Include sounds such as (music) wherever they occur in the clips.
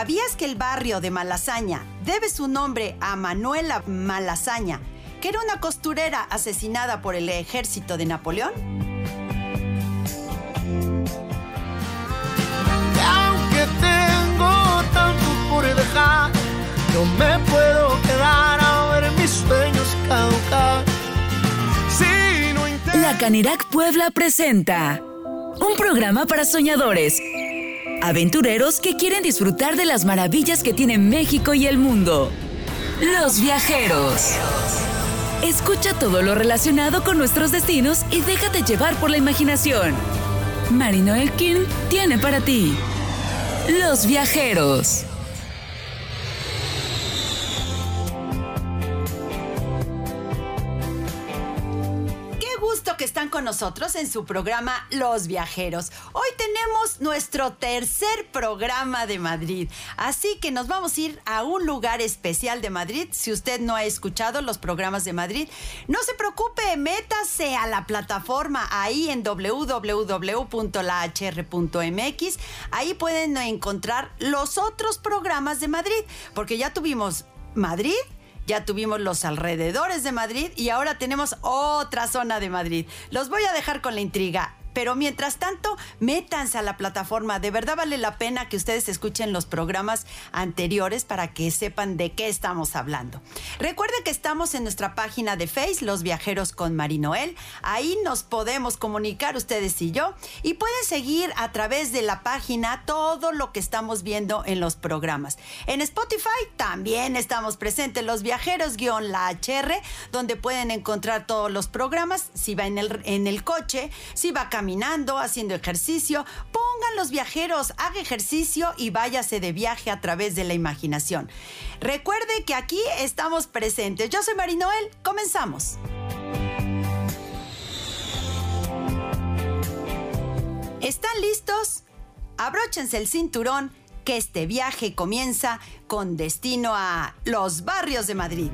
¿Sabías que el barrio de Malasaña debe su nombre a Manuela Malasaña, que era una costurera asesinada por el ejército de Napoleón? aunque tengo tanto por dejar, no me puedo quedar a ver mis sueños caducar. Si no La Canirac Puebla presenta un programa para soñadores, aventureros que quieren disfrutar de las maravillas que tiene México y el mundo. Los viajeros. Escucha todo lo relacionado con nuestros destinos y déjate llevar por la imaginación. Marino Elkin tiene para ti Los viajeros. Con nosotros en su programa Los Viajeros. Hoy tenemos nuestro tercer programa de Madrid, así que nos vamos a ir a un lugar especial de Madrid. Si usted no ha escuchado los programas de Madrid, no se preocupe, métase a la plataforma ahí en www.lahr.mx. Ahí pueden encontrar los otros programas de Madrid, porque ya tuvimos Madrid ya tuvimos los alrededores de Madrid y ahora tenemos otra zona de Madrid. Los voy a dejar con la intriga. Pero mientras tanto, métanse a la plataforma. De verdad vale la pena que ustedes escuchen los programas anteriores para que sepan de qué estamos hablando. Recuerden que estamos en nuestra página de Face, Los Viajeros con Marinoel. Ahí nos podemos comunicar ustedes y yo. Y pueden seguir a través de la página todo lo que estamos viendo en los programas. En Spotify también estamos presentes, Los Viajeros-la HR, donde pueden encontrar todos los programas. Si va en el, en el coche, si va caminando, haciendo ejercicio, pongan los viajeros, haga ejercicio y váyase de viaje a través de la imaginación. Recuerde que aquí estamos presentes. Yo soy Marinoel, comenzamos. ¿Están listos? Abróchense el cinturón que este viaje comienza con destino a los barrios de. Madrid,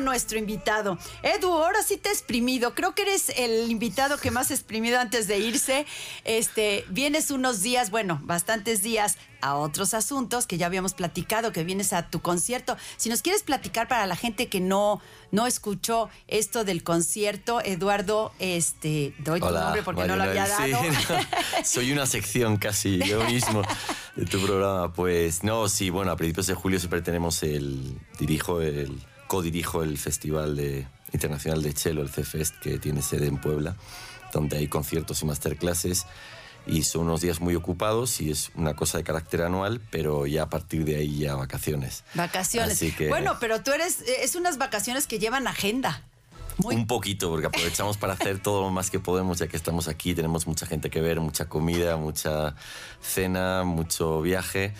con nuestro invitado. Edu, ahora sí te he exprimido. Creo que eres el invitado que más exprimido antes de irse. Este, vienes unos días, bueno, bastantes días a otros asuntos que ya habíamos platicado, que vienes a tu concierto. Si nos quieres platicar para la gente que no, no escuchó esto del concierto, Eduardo, este, doy tu Hola, nombre porque no lo había dado. sí, no, soy una sección casi yo (laughs) mismo de tu programa. Pues no, sí, bueno, a principios de julio siempre tenemos el. Dirijo el. Co-dirijo el Festival de, Internacional de Chelo, el C-Fest, que tiene sede en Puebla, donde hay conciertos y masterclasses. Y son unos días muy ocupados y es una cosa de carácter anual, pero ya a partir de ahí ya vacaciones. Vacaciones. Así que- Bueno, pero tú eres, es unas vacaciones que llevan agenda. Muy Un poquito, porque aprovechamos para hacer todo lo más que podemos, ya que estamos aquí, tenemos mucha gente que ver, mucha comida, mucha cena, mucho viaje,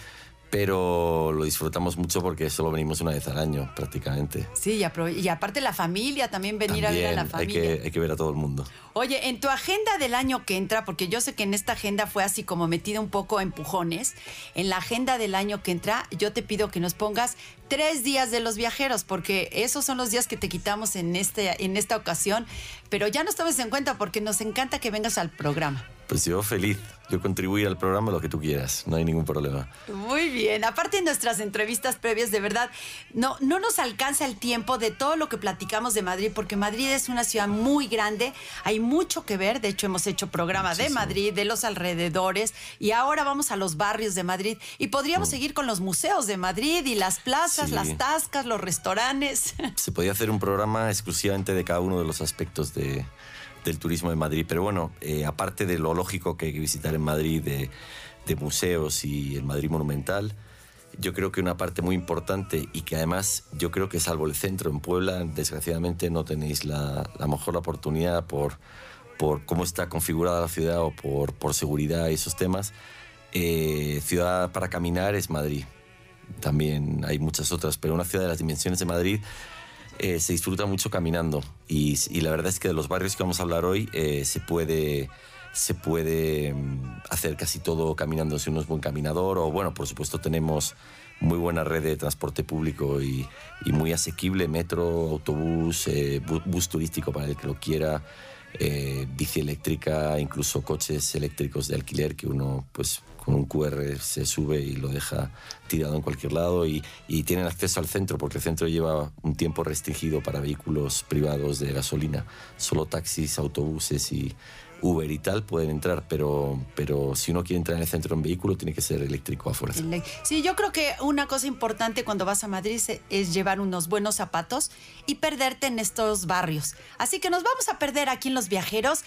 pero lo disfrutamos mucho porque solo venimos una vez al año, prácticamente. Sí, y, y aparte la familia, también venir a ver a la También hay familia. que, hay que ver a todo el mundo. Oye, en tu agenda del año que entra, porque yo sé que en esta agenda fue así como metida un poco empujones, en la agenda del año que entra, yo te pido que nos pongas tres días de los viajeros, porque esos son los días que te quitamos en, este, en esta ocasión, pero ya nos tomes en cuenta porque nos encanta que vengas al programa. Pues yo feliz, yo contribuir al programa lo que tú quieras, no hay ningún problema. Muy bien. Aparte de nuestras entrevistas previas, de verdad, no, no nos alcanza el tiempo de todo lo que platicamos de Madrid, porque Madrid es una ciudad muy grande, hay mucho que ver. De hecho, hemos hecho programa de Madrid, de los alrededores, y ahora vamos a los barrios de Madrid. Y podríamos seguir con los museos de Madrid y las plazas, Sí. las tascas, los restaurantes. Se podía hacer un programa exclusivamente de cada uno de los aspectos de, del turismo de Madrid, pero bueno, eh, aparte de lo lógico que hay que visitar en Madrid, de, museos y el Madrid Monumental, yo creo que una parte muy importante y que además yo creo que salvo el centro en Puebla, desgraciadamente no tenéis la, la mejor oportunidad por, por cómo está configurada la ciudad o por, por seguridad y esos temas. Eh, ciudad para caminar es Madrid. También hay muchas otras, pero una ciudad de las dimensiones de Madrid eh, se disfruta mucho caminando. Y, la verdad es que de los barrios que vamos a hablar hoy eh, se puede se puede mm, hacer casi todo caminando. Si uno es buen caminador o bueno, por supuesto tenemos muy buena red de transporte público y, muy asequible, metro, autobús, eh, bu- bus turístico para el que lo quiera, eh, bici eléctrica, incluso coches eléctricos de alquiler que uno pues con un QR se sube y lo deja tirado en cualquier lado y, tienen acceso al centro porque el centro lleva un tiempo restringido para vehículos privados de gasolina, solo taxis, autobuses y Uber y tal pueden entrar, pero, pero si uno quiere entrar en el centro en vehículo tiene que ser eléctrico a fuerza. Sí, yo creo que una cosa importante cuando vas a Madrid es llevar unos buenos zapatos y perderte en estos barrios. Así que nos vamos a perder aquí en Los Viajeros.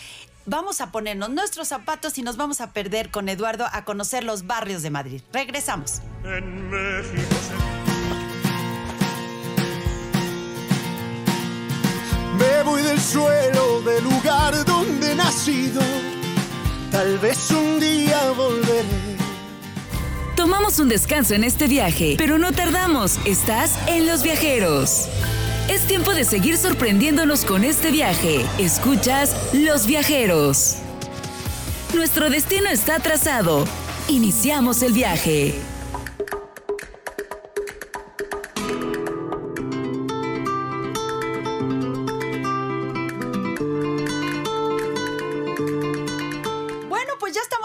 Vamos a ponernos nuestros zapatos y nos vamos a perder con Eduardo a conocer los barrios de Madrid. Regresamos. En México se Me voy del suelo del lugar donde he nacido. Tal vez un día volveré. Tomamos un descanso en este viaje, pero no tardamos. Estás en Los Viajeros. Es tiempo de seguir sorprendiéndonos con este viaje. Escuchas Los Viajeros. Nuestro destino está trazado. Iniciamos el viaje.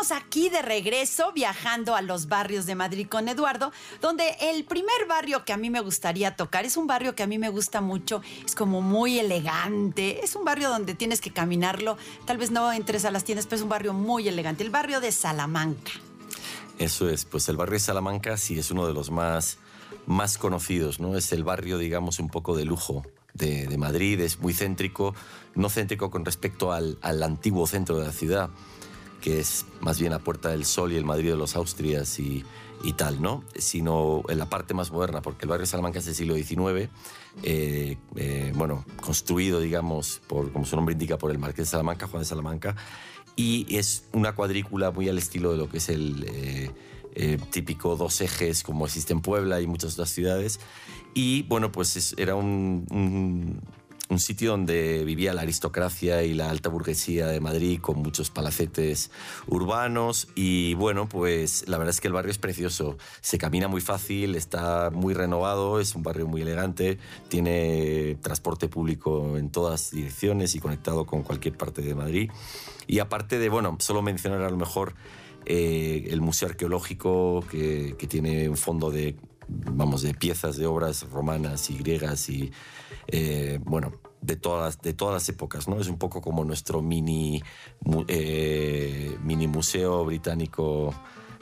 Estamos aquí de regreso viajando a los barrios de Madrid con Eduardo, donde el primer barrio que a mí me gustaría tocar es un barrio que a mí me gusta mucho, es como muy elegante, es un barrio donde tienes que caminarlo, tal vez no entres a las tiendas, pero es un barrio muy elegante, el barrio de Salamanca. Eso es, pues el barrio de Salamanca sí es uno de los más, más conocidos, ¿no? Es el barrio, digamos, un poco de lujo de, de Madrid, es muy céntrico, no céntrico con respecto al, al antiguo centro de la ciudad, que es más bien la Puerta del Sol y el Madrid de los Austrias y, tal, ¿no? Sino en la parte más moderna, porque el barrio de Salamanca es del siglo XIX, eh, eh, bueno, construido, digamos, por, como su nombre indica, por el Marqués de Salamanca, Juan de Salamanca, y es una cuadrícula muy al estilo de lo que es el eh, típico dos ejes como existe en Puebla y muchas otras ciudades. Y bueno, pues es- era un- un sitio donde vivía la aristocracia y la alta burguesía de Madrid con muchos palacetes urbanos y bueno, pues la verdad es que el barrio es precioso, se camina muy fácil, está muy renovado, es un barrio muy elegante, tiene transporte público en todas direcciones y conectado con cualquier parte de Madrid. Y aparte de, bueno, solo mencionar a lo mejor eh, el Museo Arqueológico que, que tiene un fondo de, vamos, de piezas de obras romanas y griegas y, eh, bueno, de todas, de todas las épocas, ¿no? Es un poco como nuestro mini, eh, mini museo británico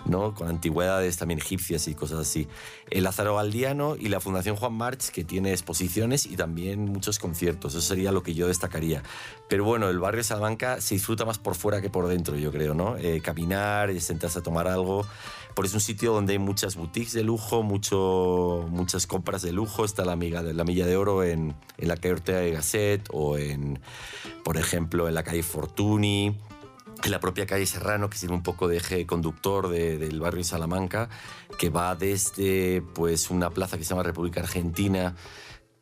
¿no? con antigüedades también egipcias y cosas así. El Lázaro Galdiano y la Fundación Juan March, que tiene exposiciones y también muchos conciertos. Eso sería lo que yo destacaría. Pero bueno, el barrio de Salamanca se disfruta más por fuera que por dentro, yo creo, ¿no? Eh, caminar, sentarse a tomar algo. Por es un sitio donde hay muchas boutiques de lujo, mucho, muchas compras de lujo. Está la, amiga de, la Milla de Oro en, en la calle Ortega de Gasset o en, por ejemplo, en la calle Fortuny en la propia calle Serrano, que sirve un poco de eje conductor de- del barrio de Salamanca, que va desde pues, una plaza que se llama República Argentina,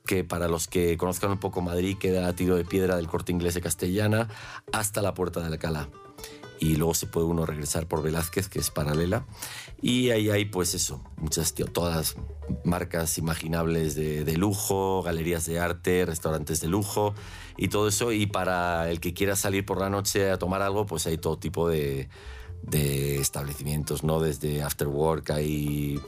que para los que conozcan un poco Madrid queda a tiro de piedra del corte inglés de Castellana, hasta la Puerta de Alcalá. Y luego se puede uno regresar por Velázquez, que es paralela. Y ahí hay, pues eso, muchas, tío, todas marcas imaginables de, lujo, galerías de arte, restaurantes de lujo y todo eso. Y para el que quiera salir por la noche a tomar algo, pues hay todo tipo de establecimientos, ¿no? Desde After Work hay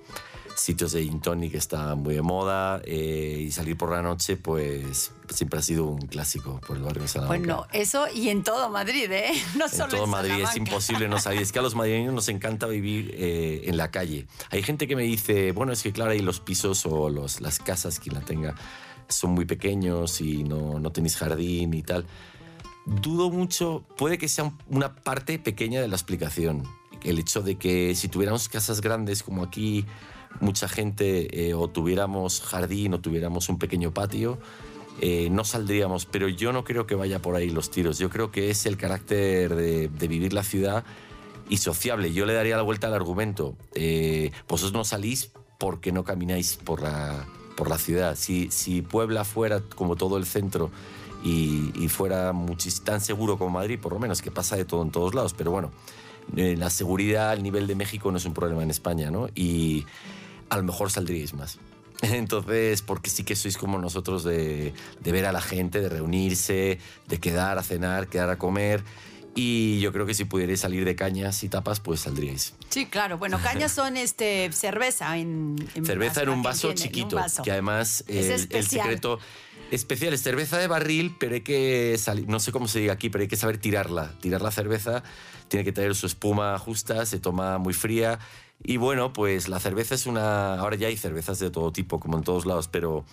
sitios de gin tonic que están muy de moda eh, y salir por la noche, pues siempre ha sido un clásico por el barrio de Salamanca. Bueno, eso y en todo Madrid, ¿eh? (laughs) No En solo todo en Madrid es Salamanca. imposible no salir. Es que a los madrileños nos encanta vivir eh, en la calle. Hay gente que me dice, bueno, es que claro, ahí los pisos o los, las casas, quien la tenga, son muy pequeños y no, no tenéis jardín y tal. Dudo mucho, puede que sea un- una parte pequeña de la explicación. El hecho de que si tuviéramos casas grandes como aquí, mucha gente, eh, o tuviéramos jardín o tuviéramos un pequeño patio, eh, no saldríamos, pero yo no creo que vaya por ahí los tiros. Yo creo que es el carácter de, de vivir la ciudad y sociable. Yo le daría la vuelta al argumento. Eh, vosotros no salís porque no camináis por la, por la ciudad. Si, si Puebla fuera como todo el centro y, y fuera muchis- tan seguro como Madrid, por lo menos, que pasa de todo en todos lados, pero bueno, eh, la seguridad al nivel de México no es un problema en España, ¿no? Y a lo mejor saldríais más. (laughs) Entonces, porque sí que sois como nosotros de, de ver a la gente, de reunirse, de quedar a cenar, quedar a comer. Y yo creo que si pudierais salir de cañas y tapas, pues saldríais. Sí, claro. Bueno, cañas (laughs) son este cerveza en, en Cerveza en un vaso tiene, en un chiquito, vaso. que además Es el, secreto especial es cerveza de barril, pero hay que salir, no sé cómo se diga aquí, pero hay que saber tirarla. Tirar la cerveza tiene que tener su espuma justa, se toma muy fría. Y bueno, pues la cerveza es una. Ahora ya hay cervezas de todo tipo, como en todos lados, pero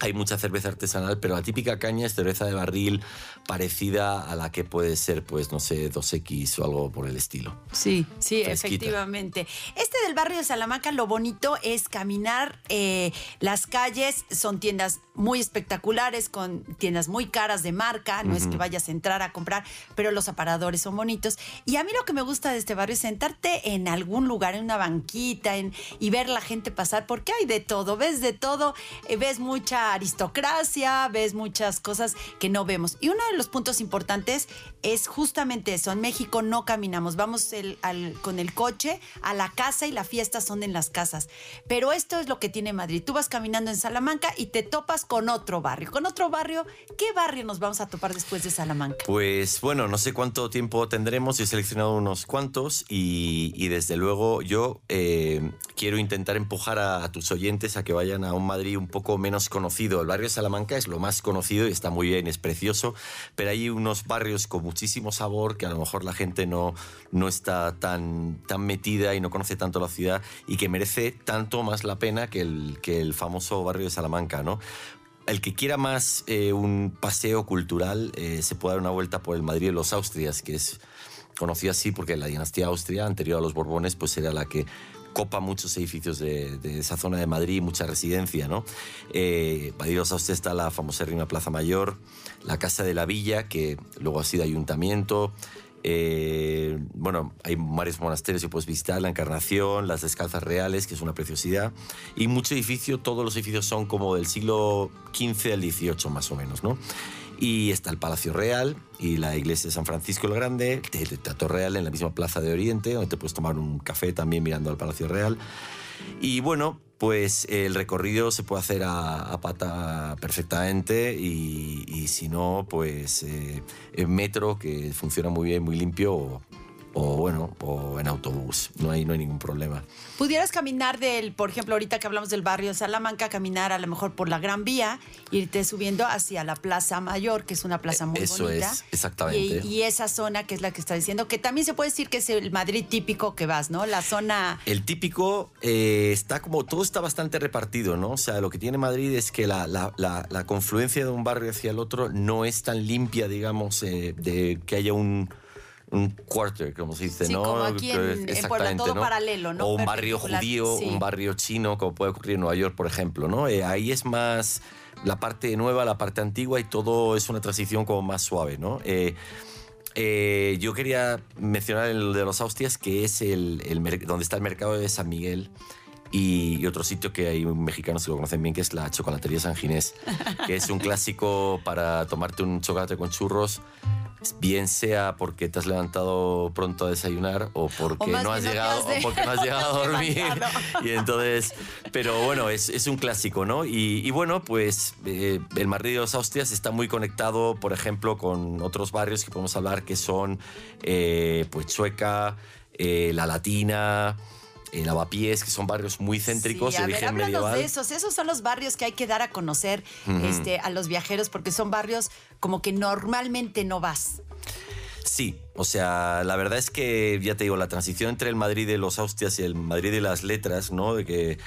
hay mucha cerveza artesanal, pero la típica caña es cerveza de barril parecida a la que puede ser, pues, no sé, 2X o algo por el estilo. Sí, sí, Fresquita. efectivamente. Este del barrio de Salamanca, lo bonito es caminar eh, las calles, son tiendas muy espectaculares, con tiendas muy caras de marca, no es que vayas a entrar a comprar, pero los aparadores son bonitos. Y a mí lo que me gusta de este barrio es sentarte en algún lugar, en una banquita, en, y ver la gente pasar, porque hay de todo, ves de todo, eh, ves mucha aristocracia, ves muchas cosas que no vemos. Y uno de los puntos importantes es justamente eso. En México no caminamos, vamos con el coche a la casa y la fiesta son en las casas. Pero esto es lo que tiene Madrid. Tú vas caminando en Salamanca y te topas con otro barrio. Con otro barrio, ¿qué barrio nos vamos a topar después de Salamanca? Pues bueno, no sé cuánto tiempo tendremos. He seleccionado unos cuantos y, y desde luego yo eh, quiero intentar empujar a, a tus oyentes a que vayan a un Madrid un poco menos conocido. El barrio de Salamanca es lo más conocido y está muy bien, es precioso, pero hay unos barrios con muchísimo sabor que a lo mejor la gente no, no está tan, tan metida y no conoce tanto la ciudad y que merece tanto más la pena que el, que el famoso barrio de Salamanca, ¿no? El que quiera más eh, un paseo cultural eh, se puede dar una vuelta por el Madrid de los Austrias, que es conocido así porque la dinastía Austria, anterior a los Borbones, pues era la que copa muchos edificios de, esa zona de Madrid, mucha residencia, ¿no? Eh, los Austrias está la famosérrima Plaza Mayor, la Casa de la Villa, que luego ha sido ayuntamiento, eh, bueno, hay varios monasterios que puedes visitar, la Encarnación, las Descalzas Reales, que es una preciosidad, y mucho edificio, todos los edificios son como del siglo XV al XVIII más o menos, ¿no? Y está el Palacio Real y la iglesia de San Francisco el Grande, el Teatro Real en la misma Plaza de Oriente, donde te puedes tomar un café también mirando al Palacio Real. Y bueno, pues el recorrido se puede hacer a, pata perfectamente y, y si no, pues eh, en metro, que funciona muy bien, muy limpio, o, bueno, o en autobús. No hay, no hay ningún problema. Pudieras caminar del, por ejemplo, ahorita que hablamos del barrio de Salamanca, caminar a lo mejor por la Gran Vía, irte subiendo hacia la Plaza Mayor, que es una plaza muy Eh, Eso bonita. es, exactamente. Y, y esa zona que es la que está diciendo, que también se puede decir que es el Madrid típico que vas, ¿no? La zona... El típico eh, está como, todo está bastante repartido, ¿no? O sea, lo que tiene Madrid es que la, la- la- la confluencia de un barrio hacia el otro no es tan limpia, digamos, eh, de que haya un, un quarter, como se dice, Sí, ¿no? como aquí en- Que- en Puebla, exactamente, todo paralelo, ¿no? O un barrio judío, sí. un barrio chino, como puede ocurrir en Nueva York, por ejemplo, ¿no? Eh, ahí es más la parte nueva, la parte antigua y todo es una transición como más suave, ¿no? Eh, eh, yo quería mencionar el de los Austrias, que es el, donde está el mercado de San Miguel. Y, y otro sitio que hay mexicanos que lo conocen bien, que es la Chocolatería San Ginés, que es un clásico para tomarte un chocolate con churros, bien sea porque te has levantado pronto a desayunar o porque no has no llegado (laughs) o porque no has llegado a (laughs) dormir. Y entonces, pero bueno, es, es un clásico, ¿no? Y, y bueno, pues eh, el Madrid de los Austrias está muy conectado, por ejemplo, con otros barrios que podemos hablar que son eh, pues Chueca, eh, La Latina, eh, Lavapiés, que son barrios muy céntricos Sí, a de ver, origen háblanos medieval. de esos. Esos son los barrios que hay que dar a conocer este, a los viajeros porque son barrios como que normalmente no vas. Sí, o sea, la verdad es que, ya te digo, la transición entre el Madrid de los Austrias y el Madrid de las letras, ¿no? De que,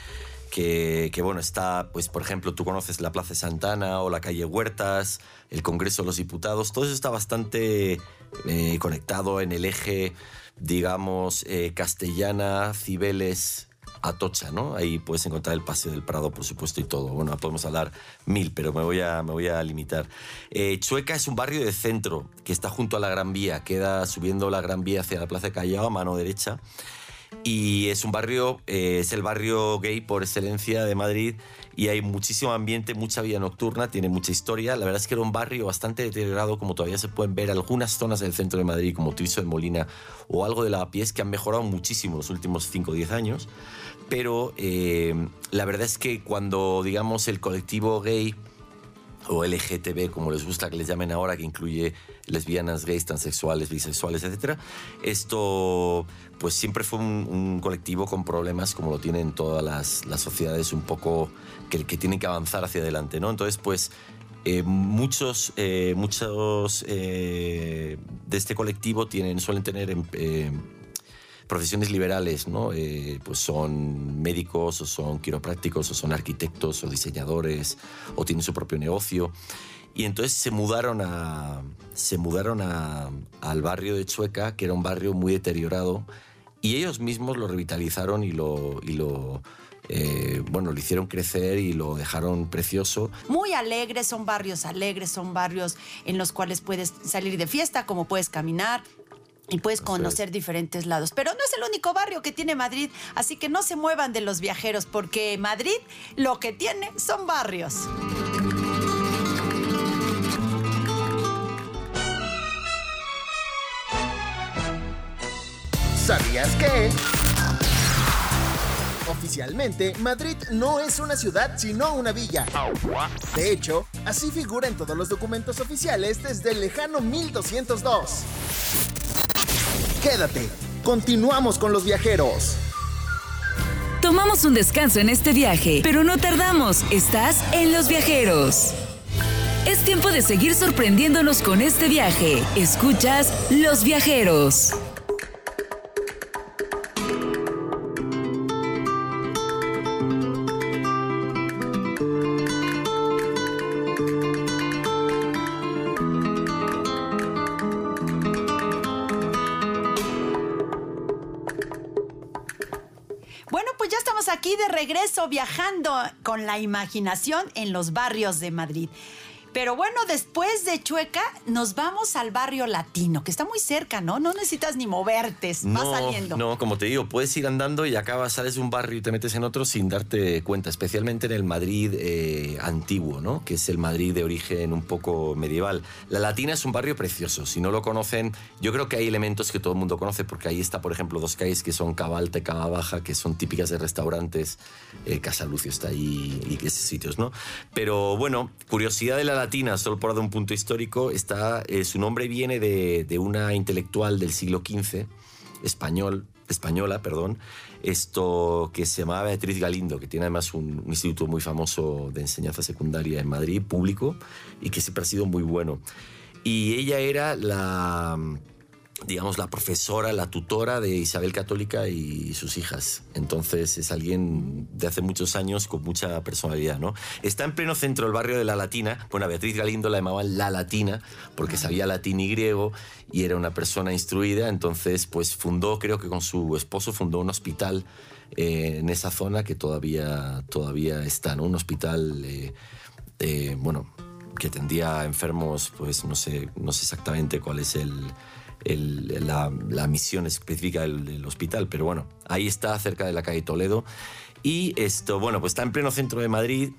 que, bueno, está, pues, por ejemplo, tú conoces la Plaza Santana o la calle Huertas, el Congreso de los Diputados, todo eso está bastante eh, conectado en el eje, digamos, eh, castellana, Cibeles, Atocha, ¿no? Ahí puedes encontrar el Paseo del Prado, por supuesto, y todo. Bueno, podemos hablar mil, pero me voy a, me voy a limitar. Eh, Chueca es un barrio de centro que está junto a la Gran Vía, queda subiendo la Gran Vía hacia la Plaza de Callao a mano derecha. Y es un barrio, eh, es el barrio gay por excelencia de Madrid y hay muchísimo ambiente, mucha vida nocturna, tiene mucha historia. La verdad es que era un barrio bastante deteriorado, como todavía se pueden ver algunas zonas del centro de Madrid, como Tirso de Molina o algo de Lavapiés, que han mejorado muchísimo los últimos 5 o 10 años. Pero eh, la verdad es que cuando, digamos, el colectivo gay o LGTB, como les gusta que les llamen ahora, que incluye lesbianas, gays, transexuales, bisexuales, etc. Esto, pues siempre fue un, colectivo con problemas, como lo tienen todas las, sociedades, un poco que, que tienen que avanzar hacia adelante, ¿no? Entonces, pues eh, muchos, eh, muchos eh, de este colectivo tienen, suelen tener profesiones liberales, ¿no? pues son médicos o son quiroprácticos o son arquitectos o diseñadores o tienen su propio negocio. Y entonces se mudaron, a, se mudaron a, al barrio de Chueca, que era un barrio muy deteriorado, y ellos mismos lo revitalizaron y lo, y lo, eh, bueno, lo hicieron crecer y lo dejaron precioso. Muy alegres, son barrios alegres, son barrios en los cuales puedes salir de fiesta, como puedes caminar. Y puedes conocer diferentes lados. Pero no es el único barrio que tiene Madrid, así que no se muevan de los viajeros, porque Madrid lo que tiene son barrios. ¿Sabías que? Oficialmente, Madrid no es una ciudad sino una villa. De hecho, así figura en todos los documentos oficiales desde el lejano 1202. Quédate, continuamos con los viajeros. Tomamos un descanso en este viaje, pero no tardamos, estás en los viajeros. Es tiempo de seguir sorprendiéndonos con este viaje. Escuchas Los Viajeros. Viajando con la imaginación en los barrios de Madrid. Pero bueno, después de Chueca nos vamos al barrio latino, que está muy cerca, ¿no? No necesitas ni moverte, no, vas saliendo. No, como te digo, puedes ir andando y acabas, sales de un barrio y te metes en otro sin darte cuenta, especialmente en el Madrid eh, antiguo, ¿no? Que es el Madrid de origen un poco medieval. La Latina es un barrio precioso, si no lo conocen, yo creo que hay elementos que todo el mundo conoce, porque ahí está, por ejemplo, dos calles que son Cava Alta y Cava Baja, que son típicas de restaurantes, eh, Casa Lucio está ahí y esos sitios, ¿no? Pero bueno, curiosidad de la latina, solo por dar un punto histórico, está, eh, su nombre viene de, de, una intelectual del siglo XV, español, española, perdón, esto que se llamaba Beatriz Galindo, que tiene además un, un, instituto muy famoso de enseñanza secundaria en Madrid, público, y que siempre ha sido muy bueno. Y ella era la digamos, la profesora, la tutora de Isabel Católica y sus hijas. Entonces es alguien de hace muchos años con mucha personalidad, ¿no? Está en pleno centro del barrio de La Latina. Bueno, a Beatriz Galindo la llamaban La Latina porque sabía latín y griego y era una persona instruida. Entonces, pues fundó, creo que con su esposo, fundó un hospital eh, en esa zona que todavía, todavía está, ¿no? Un hospital, eh, eh, bueno, que atendía a enfermos, pues no sé, no sé exactamente cuál es el la, misión específica del, hospital, pero bueno, ahí está, cerca de la calle Toledo. Y esto, bueno, pues está en pleno centro de Madrid.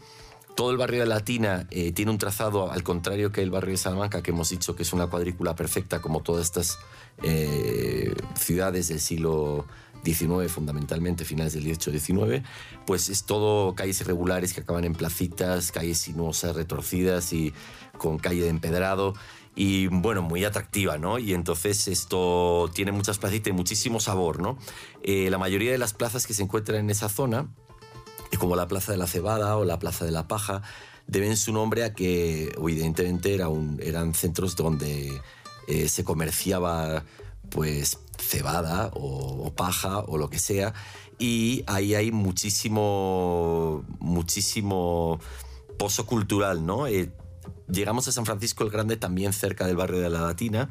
Todo el barrio de Latina eh, tiene un trazado al contrario que el barrio de Salamanca, que hemos dicho que es una cuadrícula perfecta, como todas estas eh, ciudades del siglo XIX, fundamentalmente finales del XVIII-XIX, pues es todo calles irregulares que acaban en placitas, calles sinuosas, retorcidas y con calle de empedrado y bueno, muy atractiva, ¿no? Y entonces esto tiene muchas plazas y muchísimo sabor, ¿no? Eh, la mayoría de las plazas que se encuentran en esa zona, como la Plaza de la Cebada o la Plaza de la Paja, deben su nombre a que evidentemente era un, eran centros donde eh, se comerciaba pues cebada o, paja o lo que sea y ahí hay muchísimo muchísimo pozo cultural, ¿no? Eh, llegamos a San Francisco el Grande, también cerca del barrio de la Latina.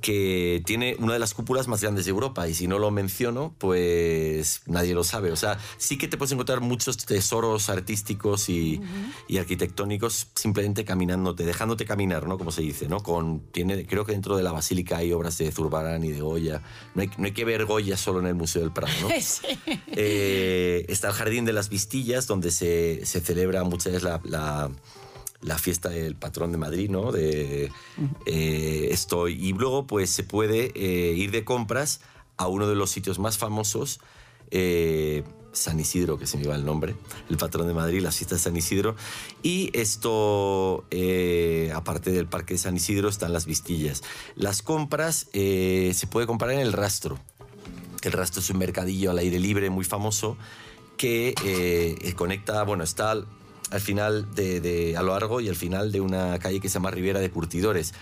que tiene una de las cúpulas más grandes de Europa y si no lo menciono, pues nadie lo sabe. O sea, sí que te puedes encontrar muchos tesoros artísticos y, y arquitectónicos simplemente caminándote, dejándote caminar, ¿no? Como se dice, ¿no? Con, tiene, creo que dentro de la basílica hay obras de Zurbarán y de Goya. No hay, no hay que ver Goya solo en el Museo del Prado, ¿no? (laughs) Sí. Eh, está el Jardín de las Vistillas, donde se, se celebra muchas veces la, la- la fiesta del patrón de Madrid, ¿no? De, eh, esto. Y luego, pues, se puede eh, ir de compras a uno de los sitios más famosos, eh, San Isidro, que se me va el nombre, el patrón de Madrid, las fiestas de San Isidro. Y esto, aparte del Parque de San Isidro, están las Vistillas. Las compras se puede comprar en el rastro. El rastro es un mercadillo al aire libre muy famoso que eh, conecta, bueno, está al, al final de, a lo largo y al final de una calle que se llama Ribera de Curtidores.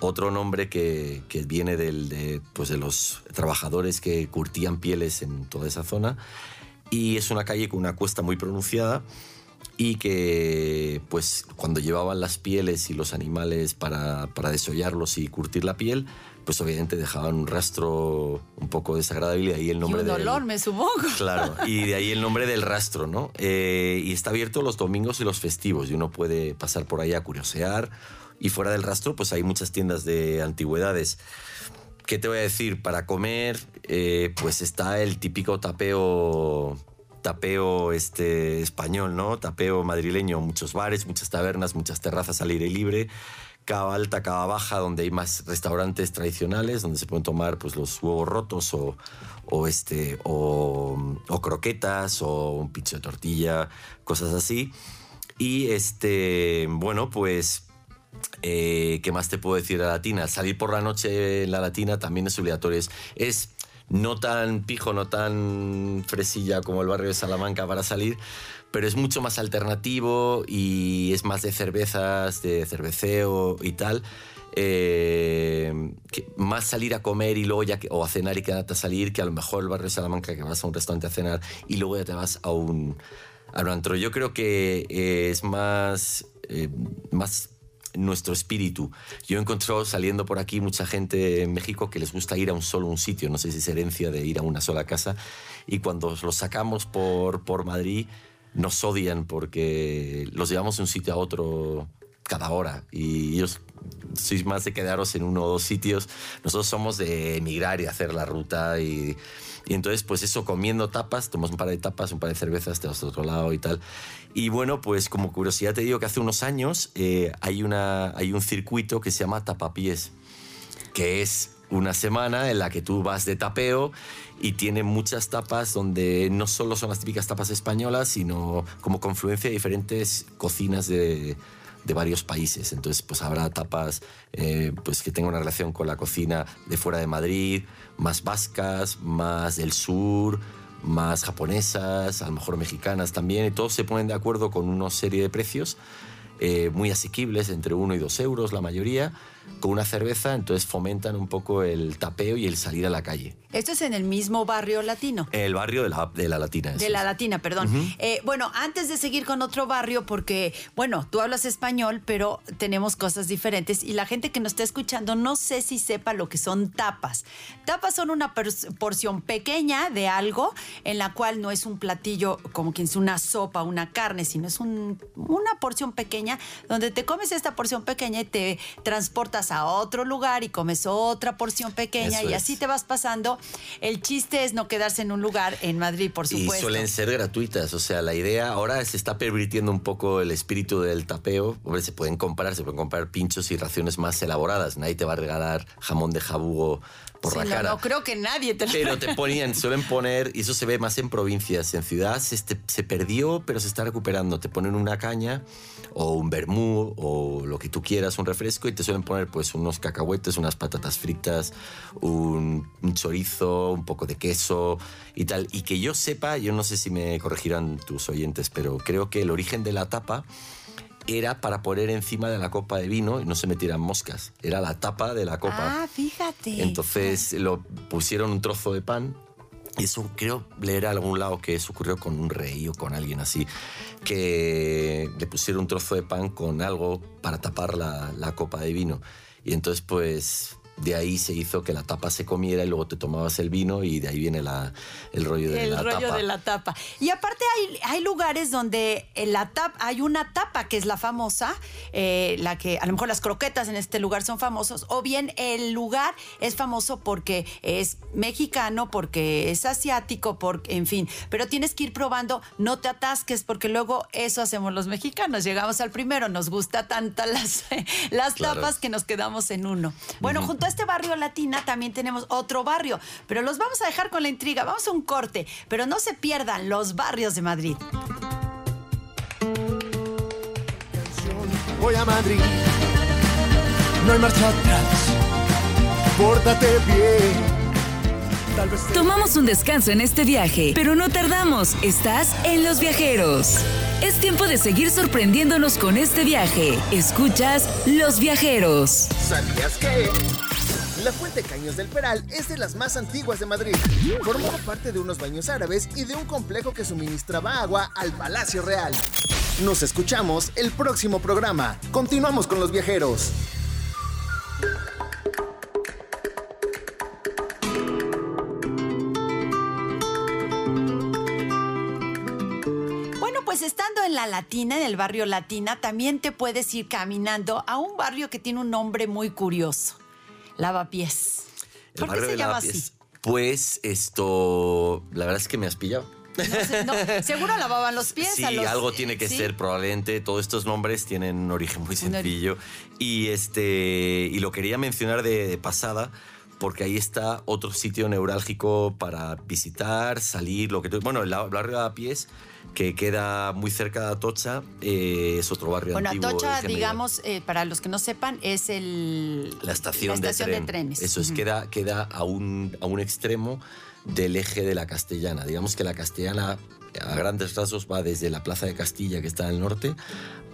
Otro nombre que, que viene de, pues de los trabajadores que curtían pieles en toda esa zona. Y es una calle con una cuesta muy pronunciada y que pues cuando llevaban las pieles y los animales para, para desollarlos y curtir la piel, pues obviamente dejaban un rastro un poco desagradable y de ahí el Y nombre un del- olor, me supongo. Claro, (laughs) y de ahí el nombre del rastro, ¿no? Eh, y está abierto los domingos y los festivos y uno puede pasar por ahí a curiosear. Y fuera del rastro, pues hay muchas tiendas de antigüedades. ¿Qué te voy a decir? Para comer, eh, pues está el típico tapeo tapeo este español, ¿no? Tapeo madrileño, muchos bares, muchas tabernas, muchas terrazas al aire libre, cava alta, cava baja, donde hay más restaurantes tradicionales, donde se pueden tomar pues los huevos rotos o, o este o, o croquetas o un pincho de tortilla, cosas así. Y este, bueno, pues eh, ¿Qué más te puedo decir de la latina? Salir por la noche en la latina también es obligatorio. Es, es no tan pijo, no tan fresilla como el barrio de Salamanca para salir, pero es mucho más alternativo y es más de cervezas, de cerveceo y tal. Eh, más salir a comer y luego ya o a cenar y quedarte a salir que a lo mejor el barrio de Salamanca que vas a un restaurante a cenar y luego ya te vas a un, a un antro. Yo creo que eh, es más, eh, más nuestro espíritu. Yo he encontrado saliendo por aquí mucha gente en México que les gusta ir a un solo un sitio, no sé si es herencia de ir a una sola casa, y cuando los sacamos por, por Madrid nos odian porque los llevamos de un sitio a otro cada hora y ellos sois más de quedaros en uno o dos sitios. Nosotros somos de emigrar y hacer la ruta y, entonces pues eso comiendo tapas, tomas un par de tapas, un par de cervezas, te vas a otro lado y tal. Y bueno, pues como curiosidad te digo que hace unos años eh, hay, una, hay un circuito que se llama Tapapiés, que es una semana en la que tú vas de tapeo y tiene muchas tapas donde no solo son las típicas tapas españolas, sino como confluencia de diferentes cocinas de, de varios países. Entonces, pues habrá tapas eh, pues que tengan una relación con la cocina de fuera de Madrid, más vascas, más del sur, más japonesas, a lo mejor mexicanas también, y todos se ponen de acuerdo con una serie de precios eh, muy asequibles, entre 1 y 2 euros la mayoría, con una cerveza, entonces fomentan un poco el tapeo y el salir a la calle. Esto es en el mismo barrio latino. El barrio de la, de la Latina. De la. Latina, perdón. Eh, bueno, antes de seguir con otro barrio, porque, bueno, tú hablas español, pero tenemos cosas diferentes y la gente que nos está escuchando no sé si sepa lo que son tapas. Tapas son una porción pequeña de algo en la cual no es un platillo como quien es una sopa, una carne, sino es un- una porción pequeña donde te comes esta porción pequeña y te transportas a otro lugar y comes otra porción pequeña Eso y es. así te vas pasando. El chiste es no quedarse en un lugar en Madrid, por Y supuesto. suelen ser gratuitas, o sea, la idea ahora se está pervirtiendo un poco el espíritu del tapeo. Hombre, se pueden comprar, se pueden comprar pinchos y raciones más elaboradas. Nadie te va a regalar jamón de jabugo por Sí, la no, cara. no creo que nadie te lo Pero (laughs) te ponían, suelen poner, y eso se ve más en provincias, en ciudades se, este- se perdió, pero se está recuperando. Te ponen una caña o un vermú o lo que tú quieras, un refresco, y te suelen poner pues unos cacahuetes, unas patatas fritas, un, un chorizo, un poco de queso y tal. Y que yo sepa, yo no sé si me corregirán tus oyentes, pero creo que el origen de la tapa era para poner encima de la copa de vino y no se metieran moscas. Era la tapa de la copa. Ah, fíjate. Entonces lo pusieron un trozo de pan. Y eso creo leer a algún lado que eso ocurrió con un rey o con alguien así, que le pusieron un trozo de pan con algo para tapar la, la copa de vino. Y entonces pues de ahí se hizo que la tapa se comiera y luego te tomabas el vino y de ahí viene la, el rollo de el la rollo tapa. de la tapa. Y aparte hay, hay lugares donde en la tap, hay una tapa que es la famosa, eh, la que a lo mejor las croquetas en este lugar son famosos, o bien el lugar es famoso porque es mexicano, porque es asiático, porque, en fin, pero tienes que ir probando, no te atasques, porque luego eso hacemos los mexicanos, llegamos al primero, nos gusta tanta las, (laughs) las Claro. tapas que nos quedamos en uno. Bueno, junto a este barrio latina también tenemos otro barrio, pero los vamos a dejar con la intriga. Vamos a un corte, pero no se pierdan los barrios de Madrid. Voy a Madrid, no hay marcha atrás. Pórtate bien. Tal vez te- Tomamos un descanso en este viaje, pero no tardamos. Estás en Los Viajeros. Es tiempo de seguir sorprendiéndonos con este viaje. Escuchas Los Viajeros. ¿Sabías que? La fuente Caños del Peral es de las más antiguas de Madrid. Formaba parte de unos baños árabes y de un complejo que suministraba agua al Palacio Real. Nos escuchamos el próximo programa. Continuamos con los viajeros. En la Latina, en el barrio Latina, también te puedes ir caminando a un barrio que tiene un nombre muy curioso. Lavapiés. El ¿Por qué se de llama Lavapiés. así? Pues esto, la verdad es que me has pillado. No sé, no, seguro lavaban los pies. Sí, a los- algo tiene que ¿sí? ser, probablemente. Todos estos nombres tienen un origen muy sencillo. Y, este, y lo quería mencionar de, de pasada porque ahí está otro sitio neurálgico para visitar, salir, lo que tú- Bueno, el barrio de Lavapiés, que queda muy cerca de Atocha, eh, es otro barrio Bueno, antiguo. Atocha, de Génova. digamos, eh, para los que no sepan, es el, La estación, la estación de, de, tren. trenes. Eso es, Ujú. queda, queda a, un, a un extremo del eje de la castellana. Digamos que la castellana, a grandes rasgos, va desde la Plaza de Castilla, que está en el norte,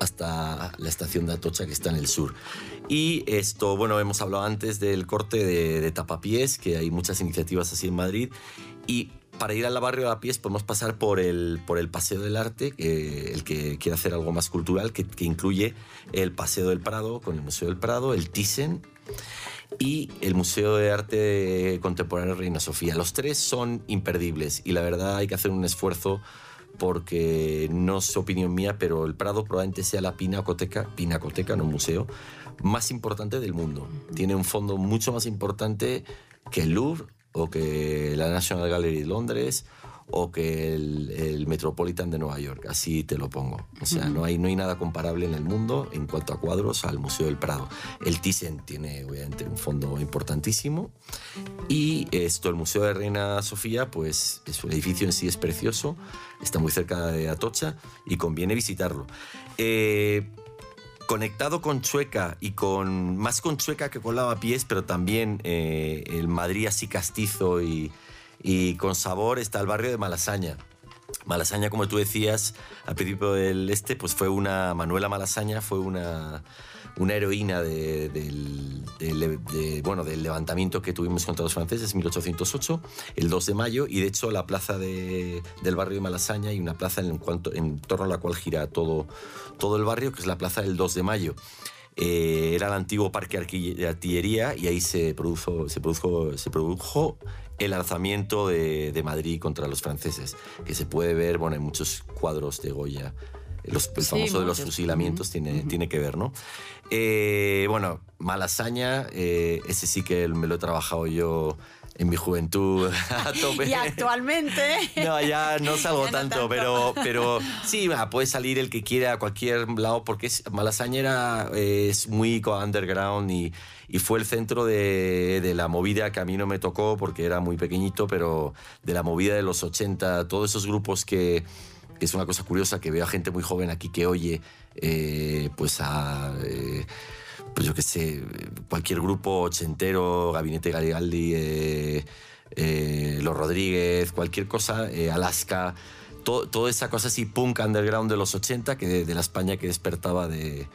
hasta la estación de Atocha, que está en el sur. Y esto, bueno, hemos hablado antes del corte de, de tapapiés, que hay muchas iniciativas así en Madrid. Y para ir al barrio de la pies podemos pasar por el, por el Paseo del Arte, el que quiere hacer algo más cultural, que, que incluye el Paseo del Prado con el Museo del Prado, el Thyssen y el Museo de Arte Contemporáneo Reina Sofía. Los tres son imperdibles y la verdad hay que hacer un esfuerzo porque no es opinión mía, pero el Prado probablemente sea la pinacoteca, pinacoteca, no museo, más importante del mundo. Tiene un fondo mucho más importante que el Louvre o que la National Gallery de Londres o que el, el Metropolitan de Nueva York, así te lo pongo. O sea, no hay, no hay nada comparable en el mundo en cuanto a cuadros al Museo del Prado. El Thyssen tiene obviamente un fondo importantísimo y esto, el Museo de Reina Sofía, pues es un edificio en sí es precioso, está muy cerca de Atocha y conviene visitarlo. Eh, conectado con Chueca y con más con Chueca que con Lavapiés, pero también eh, el Madrid así castizo y, y con sabor está el barrio de Malasaña. Malasaña, como tú decías al principio del este, pues fue una Manuela Malasaña fue una, una heroína de- del, del- de- bueno, del levantamiento que tuvimos contra los franceses en 1808, el 2 de mayo, y de hecho la plaza de- del barrio de Malasaña hay una plaza en, cuanto, en torno a la cual gira todo, todo el barrio, que es la plaza del 2 de mayo. Eh, era el antiguo parque de artillería y ahí se produjo, se produjo, se produjo el alzamiento de, de Madrid contra los franceses, que se puede ver bueno, en muchos cuadros de Goya. Los- el Sí, famoso de los fusilamientos tiene, tiene que ver, ¿no? Eh, bueno, Malasaña, eh, ese sí que me lo he trabajado yo en mi juventud (laughs) a (laughs) tope. Y actualmente. No, ya no (laughs) salgo Ya no tanto, tanto. pero, pero sí, puede salir el que quiera a cualquier lado, porque Malasaña era, eh, es muy underground y, y fue el centro de, de la movida que a mí no me tocó porque era muy pequeñito, pero de la movida de los 80, todos esos grupos que, que es una cosa curiosa, que veo a gente muy joven aquí que oye, eh, pues a... eh, pues yo qué sé, cualquier grupo ochentero, Gabinete Garibaldi, eh, Los Rodríguez, cualquier cosa, Alaska, to- toda esa cosa así punk underground de los 80, que de la España que despertaba de,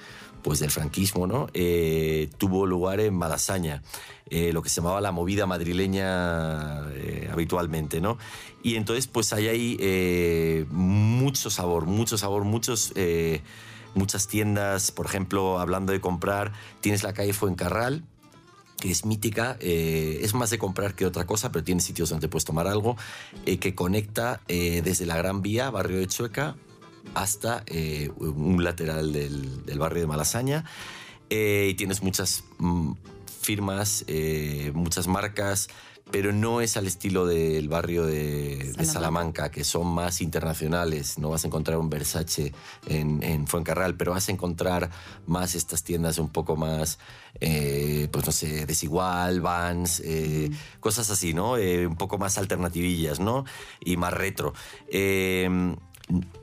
pues del franquismo, ¿no? Eh, tuvo lugar en Malasaña, eh, lo que se llamaba la movida madrileña eh, habitualmente, ¿no? Y entonces pues ahí mucho sabor, mucho sabor, muchos... muchas tiendas, por ejemplo, hablando de comprar, tienes la calle Fuencarral, que es mítica, es más de comprar que otra cosa, pero tiene sitios donde puedes tomar algo, eh, que conecta desde la Gran Vía, barrio de Chueca, hasta eh, un lateral del, del barrio de Malasaña. Eh, y tienes muchas mm, firmas, eh, muchas marcas, pero no es al estilo del barrio de, de Salamanca. Que son más internacionales. No vas a encontrar un Versace en, en Fuencarral, pero vas a encontrar más estas tiendas un poco más, eh, pues no sé, desigual, Vans, eh, cosas así, ¿no? Un poco más alternativillas, ¿no? Y más retro.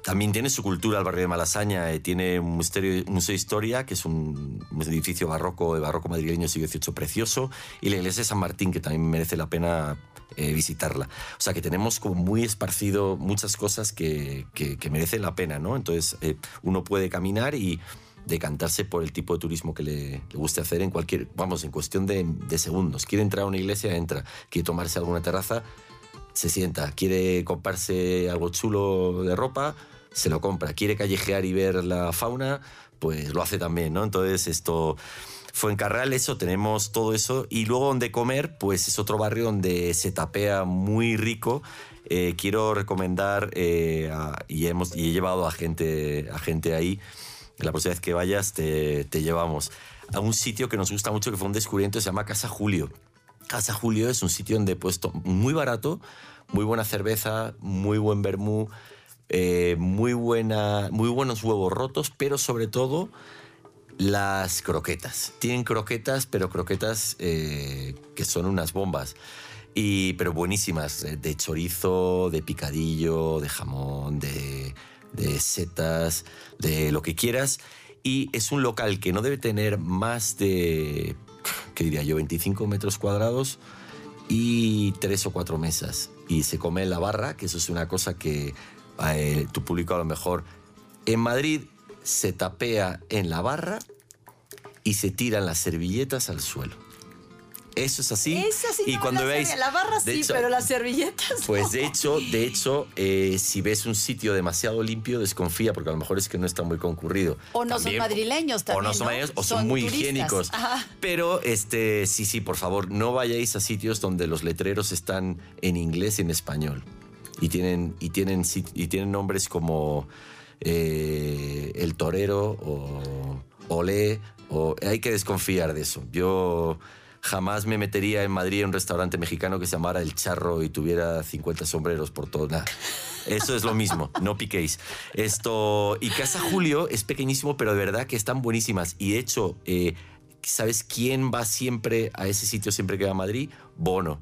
También tiene su cultura el barrio de Malasaña, eh, tiene un museo, museo historia, que es un, edificio barroco, de barroco madrileño siglo XVIII precioso, y la iglesia de San Martín, que también merece la pena eh, visitarla. O sea que tenemos como muy esparcido muchas cosas que, que, que merecen la pena, ¿no? Entonces eh, uno puede caminar y decantarse por el tipo de turismo que le, le guste hacer en cualquier, vamos, en cuestión de, de segundos. Quiere entrar a una iglesia, entra. Quiere tomarse alguna terraza, se sienta. Quiere comprarse algo chulo de ropa, se lo compra. Quiere callejear y ver la fauna, pues lo hace también, ¿no? Entonces esto... Fuencarral, eso, tenemos todo eso. Y luego donde comer, pues es otro barrio donde se tapea muy rico. Eh, quiero recomendar, eh, a- y, hemos, y he llevado a gente, a gente ahí, la próxima vez que vayas te, te llevamos a un sitio que nos gusta mucho, que fue un descubrimiento, se llama Casa Julio. Casa Julio es un sitio donde he puesto muy barato, muy buena cerveza, muy buen vermú, eh, muy, muy buenos huevos rotos, pero sobre todo las croquetas. Tienen croquetas, pero croquetas eh, que son unas bombas. Y, pero buenísimas, de chorizo, de picadillo, de jamón, de, de setas, de lo que quieras. Y es un local que no debe tener más de, ¿qué diría yo?, 25 metros cuadrados y tres o cuatro mesas. Y se come en la barra, que eso es una cosa que eh, tu público a lo mejor... En Madrid se tapea en la barra y se tiran las servilletas al suelo. Eso es así. Esa sí y no cuando la. La barra sí, hecho- pero las servilletas Pues no. de hecho, de hecho, eh, si ves un sitio demasiado limpio, desconfía, porque a lo mejor es que no está muy concurrido. O no son madrileños O también, no son madrileños, o son, Son muy turistas. higiénicos. Ajá. Pero este, sí, sí, por favor, no vayáis a sitios donde los letreros están en inglés y en español. Y tienen, y tienen, y tienen nombres como eh, El Torero o Olé. O, hay que desconfiar de eso. Yo jamás me metería en Madrid en un restaurante mexicano que se llamara El Charro y tuviera 50 sombreros por todo. Eso es lo mismo, no piquéis. Esto. Y Casa Julio es pequeñísimo, pero de verdad que están buenísimas. Y de hecho, eh, ¿sabes quién va siempre a ese sitio siempre que va a Madrid? Bono,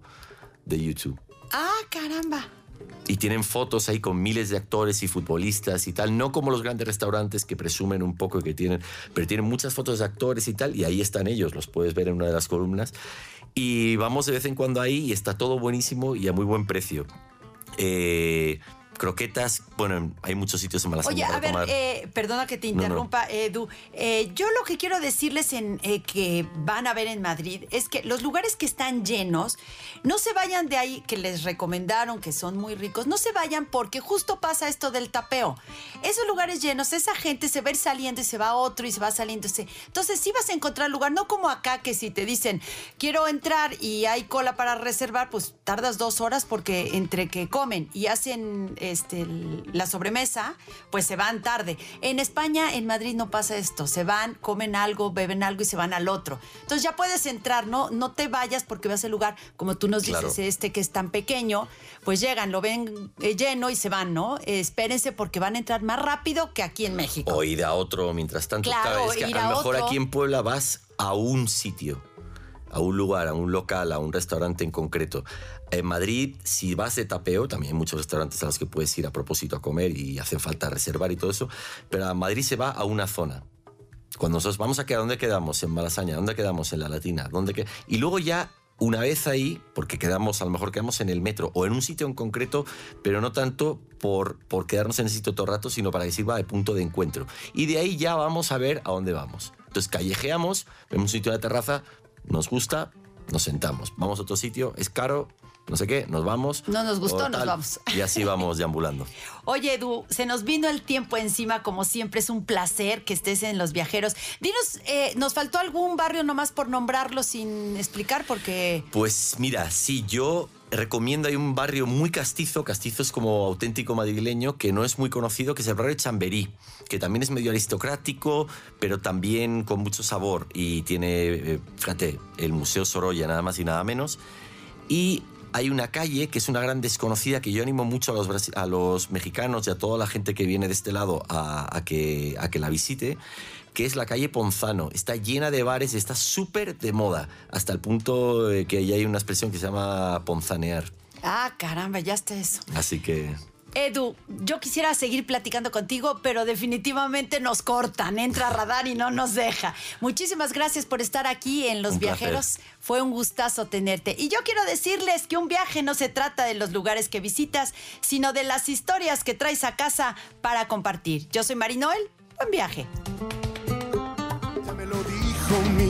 de YouTube. Ah, caramba. Y tienen fotos ahí con miles de actores y futbolistas y tal, no como los grandes restaurantes que presumen un poco que tienen, pero tienen muchas fotos de actores y tal, y ahí están ellos, los puedes ver en una de las columnas. Y vamos de vez en cuando ahí y está todo buenísimo y a muy buen precio. Eh, croquetas, bueno, hay muchos sitios en Malasaña Oye, para a ver, tomar. eh, perdona que te No, no. interrumpa, Edu. Eh, yo lo que quiero decirles en, eh, que van a ver en Madrid es que los lugares que están llenos, no se vayan de ahí que les recomendaron que son muy ricos, no se vayan porque justo pasa esto del tapeo. Esos lugares llenos, esa gente se va a ir saliendo y se va a otro y se va saliéndose. Entonces sí vas a encontrar lugar, no como acá que si te dicen quiero entrar y hay cola para reservar, pues tardas dos horas porque entre que comen y hacen este, la sobremesa, pues se van tarde. En España, en Madrid no pasa esto. Se van, comen algo, beben algo y se van al otro. Entonces ya puedes entrar, no, no te vayas porque vas al lugar, como tú nos dices, Claro. este que es tan pequeño, pues llegan, lo ven eh, lleno y se van, ¿no? Espérense porque van a entrar más rápido que aquí en México. O ir a otro mientras tanto. Claro, es que ir a a lo mejor otro. aquí en Puebla vas a un sitio, a un lugar, a un local, a un restaurante en concreto. En Madrid, si vas de tapeo, también hay muchos restaurantes a los que puedes ir a propósito a comer y hacen falta reservar y todo eso, pero a Madrid se va a una zona. Cuando nosotros vamos a quedar, ¿dónde quedamos? En Malasaña, ¿dónde quedamos? En la Latina, ¿dónde que Y luego ya, una vez ahí, porque quedamos, a lo mejor quedamos en el metro o en un sitio en concreto, pero no tanto por, por quedarnos en ese sitio todo el rato, sino para que sirva de punto de encuentro. Y de ahí ya vamos a ver a dónde vamos. Entonces callejeamos, vemos un sitio de terraza, nos gusta, nos sentamos. Vamos a otro sitio, es caro, no sé qué, nos vamos. No nos gustó, nos vamos. Y así (laughs) vamos deambulando. Oye, Edu, se nos vino el tiempo encima, como siempre, es un placer que estés en Los Viajeros. Dinos, eh, ¿nos faltó algún barrio nomás por nombrarlo sin explicar? Porque... Pues mira, sí, yo recomiendo, hay un barrio muy castizo, castizo es como auténtico madrileño, que no es muy conocido, que es el barrio de Chamberí, que también es medio aristocrático, pero también con mucho sabor y tiene, eh, fíjate, el Museo Sorolla, nada más y nada menos. Y hay una calle que es una gran desconocida que yo animo mucho a los, a los mexicanos y a toda la gente que viene de este lado a que, a que la visite, que es la calle Ponzano. Está llena de bares, está súper de moda, hasta el punto que ahí hay una expresión que se llama ponzanear. Ah, caramba, ya está eso. Así que Edu, yo quisiera seguir platicando contigo, pero definitivamente nos cortan, entra a radar y no nos deja. Muchísimas gracias por estar aquí en Los Un placer. Viajeros. Fue un gustazo tenerte. Y yo quiero decirles que un viaje no se trata de los lugares que visitas, sino de las historias que traes a casa para compartir. Yo soy Mari Noel. Buen viaje.